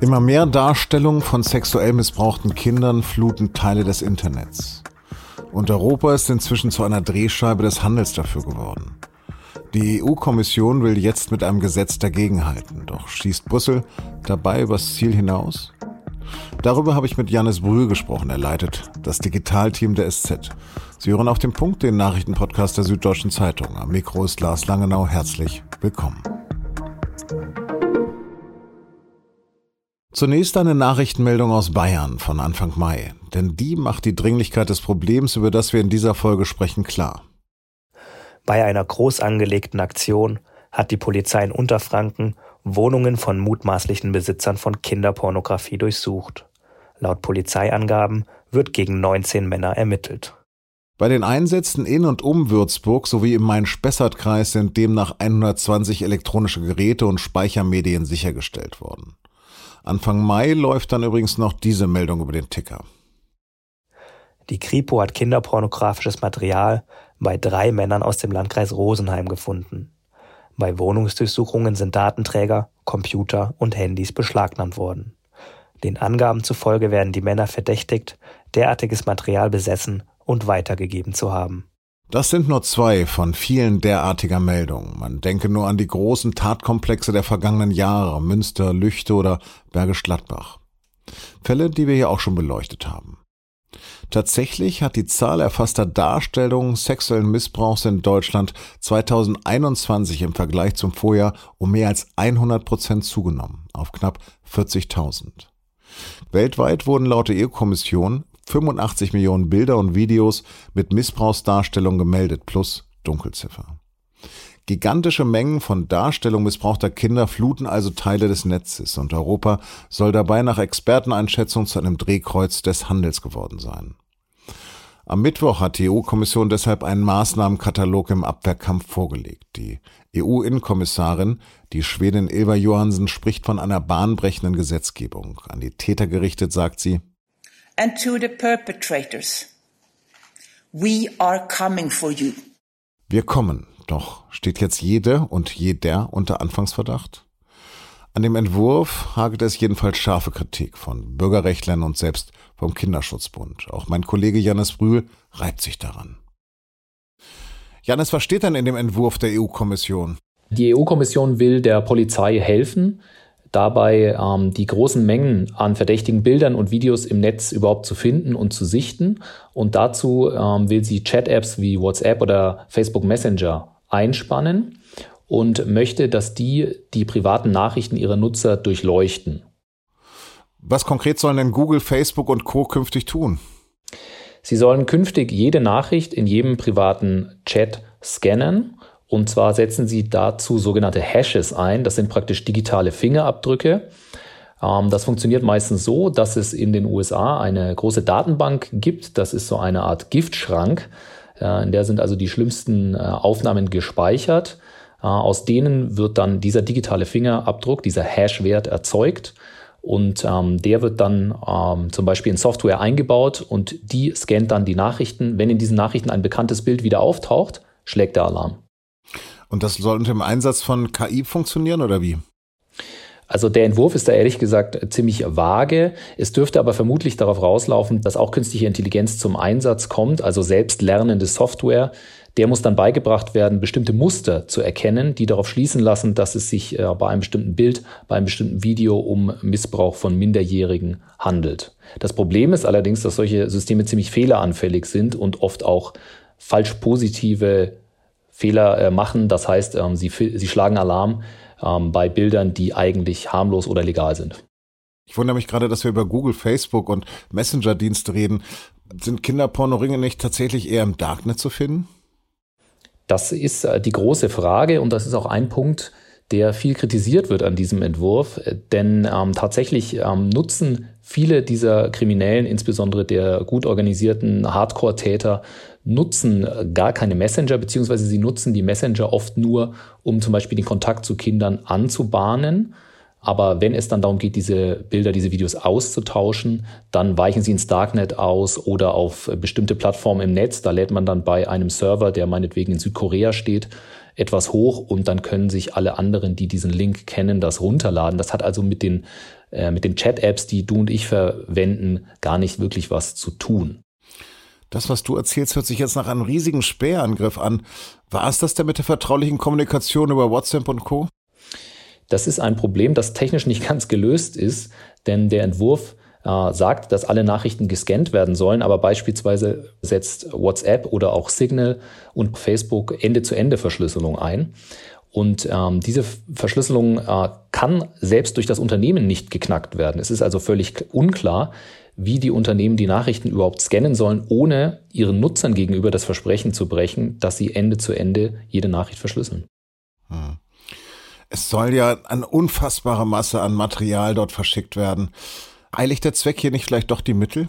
Immer mehr Darstellungen von sexuell missbrauchten Kindern fluten Teile des Internets. Und Europa ist inzwischen zu einer Drehscheibe des Handels dafür geworden. Die EU-Kommission will jetzt mit einem Gesetz dagegenhalten. Doch schießt Brüssel dabei übers Ziel hinaus? Darüber habe ich mit Janis Brühl gesprochen. Er leitet das Digitalteam der SZ. Sie hören auf den Punkt den Nachrichtenpodcast der Süddeutschen Zeitung. Am Mikro ist Lars Langenau. Herzlich willkommen. Zunächst eine Nachrichtenmeldung aus Bayern von Anfang Mai, denn die macht die Dringlichkeit des Problems, über das wir in dieser Folge sprechen, klar. Bei einer groß angelegten Aktion hat die Polizei in Unterfranken Wohnungen von mutmaßlichen Besitzern von Kinderpornografie durchsucht. Laut Polizeiangaben wird gegen 19 Männer ermittelt. Bei den Einsätzen in und um Würzburg sowie im Main-Spessart-Kreis sind demnach 120 elektronische Geräte und Speichermedien sichergestellt worden. Anfang Mai läuft dann übrigens noch diese Meldung über den Ticker. Die Kripo hat kinderpornografisches Material bei drei Männern aus dem Landkreis Rosenheim gefunden. Bei Wohnungsdurchsuchungen sind Datenträger, Computer und Handys beschlagnahmt worden. Den Angaben zufolge werden die Männer verdächtigt, derartiges Material besessen und weitergegeben zu haben. Das sind nur zwei von vielen derartiger Meldungen. Man denke nur an die großen Tatkomplexe der vergangenen Jahre, Münster, Lüchte oder Bergisch Gladbach. Fälle, die wir hier auch schon beleuchtet haben. Tatsächlich hat die Zahl erfasster Darstellungen sexuellen Missbrauchs in Deutschland 2021 im Vergleich zum Vorjahr um mehr als 100 Prozent zugenommen, auf knapp 40.000. Weltweit wurden laut der EU-Kommission 85 Millionen Bilder und Videos mit Missbrauchsdarstellung gemeldet, plus Dunkelziffer. Gigantische Mengen von Darstellung missbrauchter Kinder fluten also Teile des Netzes und Europa soll dabei nach Experteneinschätzung zu einem Drehkreuz des Handels geworden sein. Am Mittwoch hat die EU-Kommission deshalb einen Maßnahmenkatalog im Abwehrkampf vorgelegt. Die EU-Innenkommissarin, die Schwedin Ilva Johansen, spricht von einer bahnbrechenden Gesetzgebung. An die Täter gerichtet sagt sie, and to the perpetrators. We are coming for you. Wir kommen. Doch steht jetzt jede und jeder unter Anfangsverdacht? An dem Entwurf hagelt es jedenfalls scharfe Kritik von Bürgerrechtlern und selbst vom Kinderschutzbund. Auch mein Kollege Janis Brühl reibt sich daran. Janis, was steht denn in dem Entwurf der EU-Kommission? Die EU-Kommission will der Polizei helfen, dabei ähm, die großen Mengen an verdächtigen Bildern und Videos im Netz überhaupt zu finden und zu sichten. Und dazu ähm, will sie Chat-Apps wie WhatsApp oder Facebook Messenger einspannen und möchte, dass die die privaten Nachrichten ihrer Nutzer durchleuchten. Was konkret sollen denn Google, Facebook und Co künftig tun? Sie sollen künftig jede Nachricht in jedem privaten Chat scannen und zwar setzen sie dazu sogenannte Hashes ein. Das sind praktisch digitale Fingerabdrücke. Ähm, das funktioniert meistens so, dass es in den USA eine große Datenbank gibt. Das ist so eine Art Giftschrank. Äh, in der sind also die schlimmsten äh, Aufnahmen gespeichert. Äh, aus denen wird dann dieser digitale Fingerabdruck, dieser Hash-Wert erzeugt. Und ähm, der wird dann ähm, zum Beispiel in Software eingebaut und die scannt dann die Nachrichten. Wenn in diesen Nachrichten ein bekanntes Bild wieder auftaucht, schlägt der Alarm. Und das soll unter dem Einsatz von KI funktionieren oder wie? Also der Entwurf ist da ehrlich gesagt ziemlich vage. Es dürfte aber vermutlich darauf rauslaufen, dass auch künstliche Intelligenz zum Einsatz kommt, also selbstlernende Software. Der muss dann beigebracht werden, bestimmte Muster zu erkennen, die darauf schließen lassen, dass es sich äh, bei einem bestimmten Bild, bei einem bestimmten Video um Missbrauch von Minderjährigen handelt. Das Problem ist allerdings, dass solche Systeme ziemlich fehleranfällig sind und oft auch falsch positive Fehler äh, machen. Das heißt, ähm, sie, sie schlagen Alarm ähm, bei Bildern, die eigentlich harmlos oder legal sind. Ich wundere mich gerade, dass wir über Google, Facebook und Messenger-Dienste reden. Sind Kinderpornoringe nicht tatsächlich eher im Darknet zu finden? Das ist äh, die große Frage und das ist auch ein Punkt, der viel kritisiert wird an diesem Entwurf, denn ähm, tatsächlich ähm, nutzen viele dieser Kriminellen, insbesondere der gut organisierten Hardcore-Täter, nutzen gar keine Messenger, beziehungsweise sie nutzen die Messenger oft nur, um zum Beispiel den Kontakt zu Kindern anzubahnen. Aber wenn es dann darum geht, diese Bilder, diese Videos auszutauschen, dann weichen sie ins Darknet aus oder auf bestimmte Plattformen im Netz. Da lädt man dann bei einem Server, der meinetwegen in Südkorea steht, etwas hoch und dann können sich alle anderen, die diesen Link kennen, das runterladen. Das hat also mit den, äh, mit den Chat-Apps, die du und ich verwenden, gar nicht wirklich was zu tun. Das, was du erzählst, hört sich jetzt nach einem riesigen Spähangriff an. War es das denn mit der vertraulichen Kommunikation über WhatsApp und Co.? Das ist ein Problem, das technisch nicht ganz gelöst ist, denn der Entwurf äh, sagt, dass alle Nachrichten gescannt werden sollen, aber beispielsweise setzt WhatsApp oder auch Signal und Facebook Ende-zu-Ende-Verschlüsselung ein. Und ähm, diese Verschlüsselung äh, kann selbst durch das Unternehmen nicht geknackt werden. Es ist also völlig unklar, wie die Unternehmen die Nachrichten überhaupt scannen sollen, ohne ihren Nutzern gegenüber das Versprechen zu brechen, dass sie Ende zu Ende jede Nachricht verschlüsseln. Hm. Es soll ja eine unfassbare Masse an Material dort verschickt werden. Eiligt der Zweck hier nicht vielleicht doch die Mittel?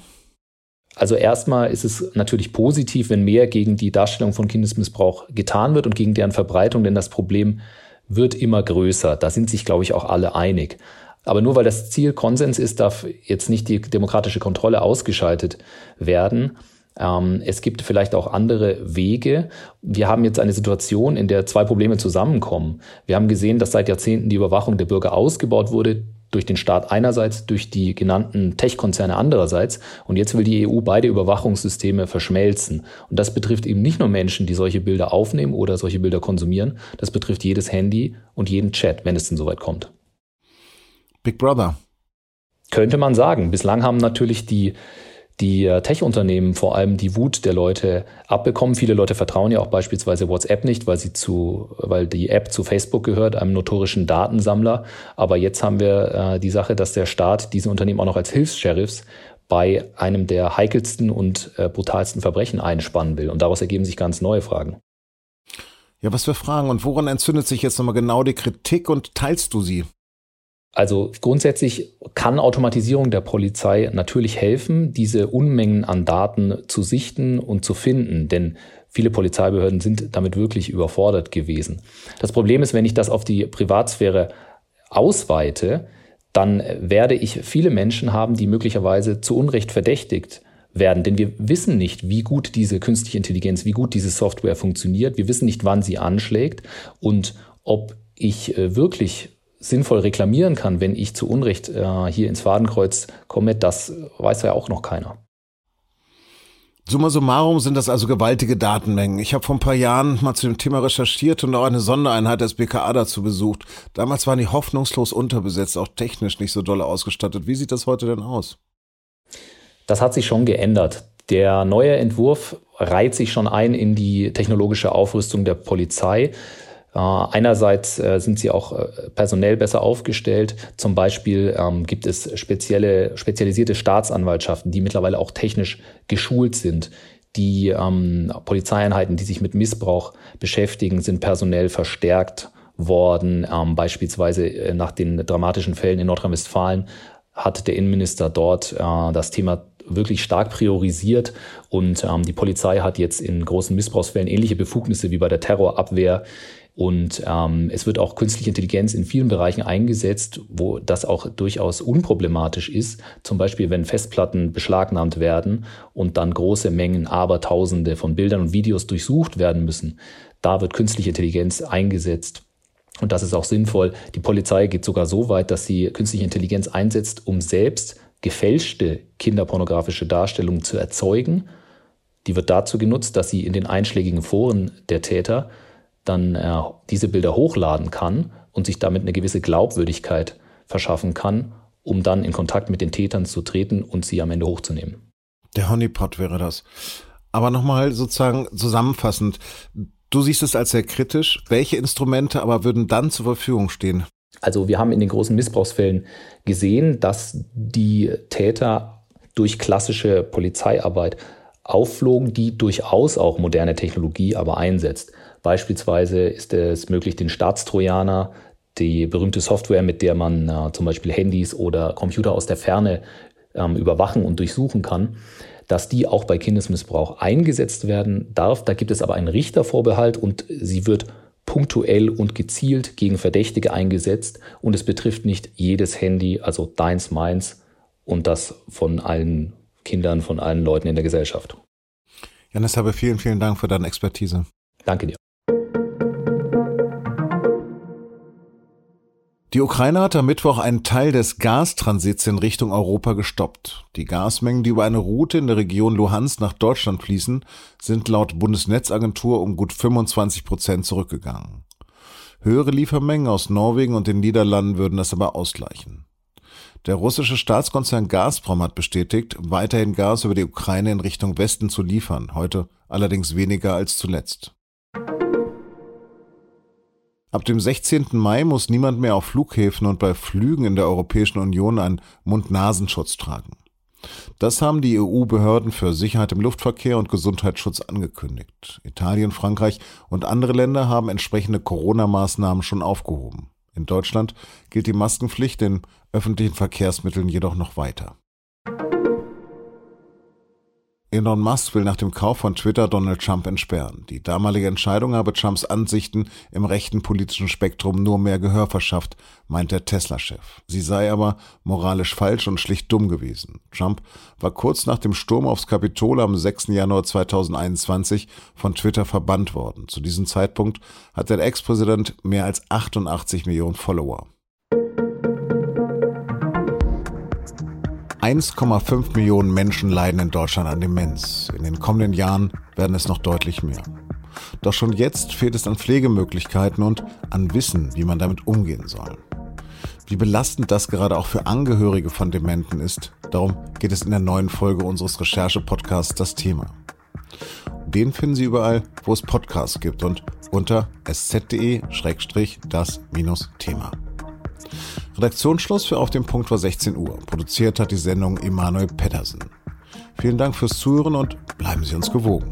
Also erstmal ist es natürlich positiv, wenn mehr gegen die Darstellung von Kindesmissbrauch getan wird und gegen deren Verbreitung, denn das Problem wird immer größer. Da sind sich, glaube ich, auch alle einig. Aber nur weil das Ziel Konsens ist, darf jetzt nicht die demokratische Kontrolle ausgeschaltet werden. Ähm, es gibt vielleicht auch andere Wege. Wir haben jetzt eine Situation, in der zwei Probleme zusammenkommen. Wir haben gesehen, dass seit Jahrzehnten die Überwachung der Bürger ausgebaut wurde durch den Staat einerseits, durch die genannten Tech-Konzerne andererseits. Und jetzt will die EU beide Überwachungssysteme verschmelzen. Und das betrifft eben nicht nur Menschen, die solche Bilder aufnehmen oder solche Bilder konsumieren. Das betrifft jedes Handy und jeden Chat, wenn es denn soweit kommt. Big Brother. Könnte man sagen. Bislang haben natürlich die die äh, Tech-Unternehmen vor allem die Wut der Leute abbekommen. Viele Leute vertrauen ja auch beispielsweise WhatsApp nicht, weil sie zu, weil die App zu Facebook gehört, einem notorischen Datensammler. Aber jetzt haben wir äh, die Sache, dass der Staat diese Unternehmen auch noch als Hilfs-Sheriffs bei einem der heikelsten und äh, brutalsten Verbrechen einspannen will. Und daraus ergeben sich ganz neue Fragen. Ja, was für Fragen und woran entzündet sich jetzt nochmal genau die Kritik und teilst du sie? Also grundsätzlich kann Automatisierung der Polizei natürlich helfen, diese Unmengen an Daten zu sichten und zu finden, denn viele Polizeibehörden sind damit wirklich überfordert gewesen. Das Problem ist, wenn ich das auf die Privatsphäre ausweite, dann werde ich viele Menschen haben, die möglicherweise zu Unrecht verdächtigt werden. Denn wir wissen nicht, wie gut diese künstliche Intelligenz, wie gut diese Software funktioniert. Wir wissen nicht, wann sie anschlägt und ob ich äh, wirklich sinnvoll reklamieren kann, wenn ich zu Unrecht äh, hier ins Fadenkreuz komme, das weiß ja auch noch keiner. Summa summarum sind das also gewaltige Datenmengen. Ich habe vor ein paar Jahren mal zu dem Thema recherchiert und auch eine Sondereinheit des BKA dazu besucht. Damals waren die hoffnungslos unterbesetzt, auch technisch nicht so doll ausgestattet. Wie sieht das heute denn aus? Das hat sich schon geändert. Der neue Entwurf reiht sich schon ein in die technologische Aufrüstung der Polizei. Äh, einerseits äh, sind sie auch äh, personell besser aufgestellt. Zum Beispiel ähm, gibt es spezielle, spezialisierte Staatsanwaltschaften, die mittlerweile auch technisch geschult sind. Die ähm, Polizeieinheiten, die sich mit Missbrauch beschäftigen, sind personell verstärkt worden. Ähm, beispielsweise nach den dramatischen Fällen in Nordrhein-Westfalen hat der Innenminister dort das Thema wirklich stark priorisiert und die Polizei hat jetzt in großen Missbrauchsfällen ähnliche Befugnisse wie bei der Terrorabwehr und ähm, es wird auch künstliche Intelligenz in vielen Bereichen eingesetzt, wo das auch durchaus unproblematisch ist. Zum Beispiel, wenn Festplatten beschlagnahmt werden und dann große Mengen, Abertausende von Bildern und Videos durchsucht werden müssen. Da wird künstliche Intelligenz eingesetzt. Und das ist auch sinnvoll. Die Polizei geht sogar so weit, dass sie künstliche Intelligenz einsetzt, um selbst gefälschte kinderpornografische Darstellungen zu erzeugen. Die wird dazu genutzt, dass sie in den einschlägigen Foren der Täter dann äh, diese Bilder hochladen kann und sich damit eine gewisse Glaubwürdigkeit verschaffen kann, um dann in Kontakt mit den Tätern zu treten und sie am Ende hochzunehmen. Der Honeypot wäre das. Aber nochmal sozusagen zusammenfassend. Du siehst es als sehr kritisch. Welche Instrumente aber würden dann zur Verfügung stehen? Also wir haben in den großen Missbrauchsfällen gesehen, dass die Täter durch klassische Polizeiarbeit aufflogen, die durchaus auch moderne Technologie aber einsetzt. Beispielsweise ist es möglich, den Staatstrojaner, die berühmte Software, mit der man äh, zum Beispiel Handys oder Computer aus der Ferne ähm, überwachen und durchsuchen kann, dass die auch bei Kindesmissbrauch eingesetzt werden darf. Da gibt es aber einen Richtervorbehalt und sie wird punktuell und gezielt gegen Verdächtige eingesetzt und es betrifft nicht jedes Handy, also deins, meins und das von allen Kindern, von allen Leuten in der Gesellschaft. Janis Habe, vielen, vielen Dank für deine Expertise. Danke dir. Die Ukraine hat am Mittwoch einen Teil des Gastransits in Richtung Europa gestoppt. Die Gasmengen, die über eine Route in der Region Luhansk nach Deutschland fließen, sind laut Bundesnetzagentur um gut 25 Prozent zurückgegangen. Höhere Liefermengen aus Norwegen und den Niederlanden würden das aber ausgleichen. Der russische Staatskonzern Gazprom hat bestätigt, weiterhin Gas über die Ukraine in Richtung Westen zu liefern, heute allerdings weniger als zuletzt. Ab dem 16. Mai muss niemand mehr auf Flughäfen und bei Flügen in der Europäischen Union einen Mund-Nasenschutz tragen. Das haben die EU-Behörden für Sicherheit im Luftverkehr und Gesundheitsschutz angekündigt. Italien, Frankreich und andere Länder haben entsprechende Corona-Maßnahmen schon aufgehoben. In Deutschland gilt die Maskenpflicht in öffentlichen Verkehrsmitteln jedoch noch weiter. Elon Musk will nach dem Kauf von Twitter Donald Trump entsperren. Die damalige Entscheidung habe Trumps Ansichten im rechten politischen Spektrum nur mehr Gehör verschafft, meint der Tesla-Chef. Sie sei aber moralisch falsch und schlicht dumm gewesen. Trump war kurz nach dem Sturm aufs Kapitol am 6. Januar 2021 von Twitter verbannt worden. Zu diesem Zeitpunkt hat der Ex-Präsident mehr als 88 Millionen Follower. 1,5 Millionen Menschen leiden in Deutschland an Demenz. In den kommenden Jahren werden es noch deutlich mehr. Doch schon jetzt fehlt es an Pflegemöglichkeiten und an Wissen, wie man damit umgehen soll. Wie belastend das gerade auch für Angehörige von Dementen ist, darum geht es in der neuen Folge unseres Recherche-Podcasts Das Thema. Den finden Sie überall, wo es Podcasts gibt und unter sz.de-das-thema. Redaktionsschluss für Auf dem Punkt war 16 Uhr. Produziert hat die Sendung Emanuel Pedersen. Vielen Dank fürs Zuhören und bleiben Sie uns gewogen.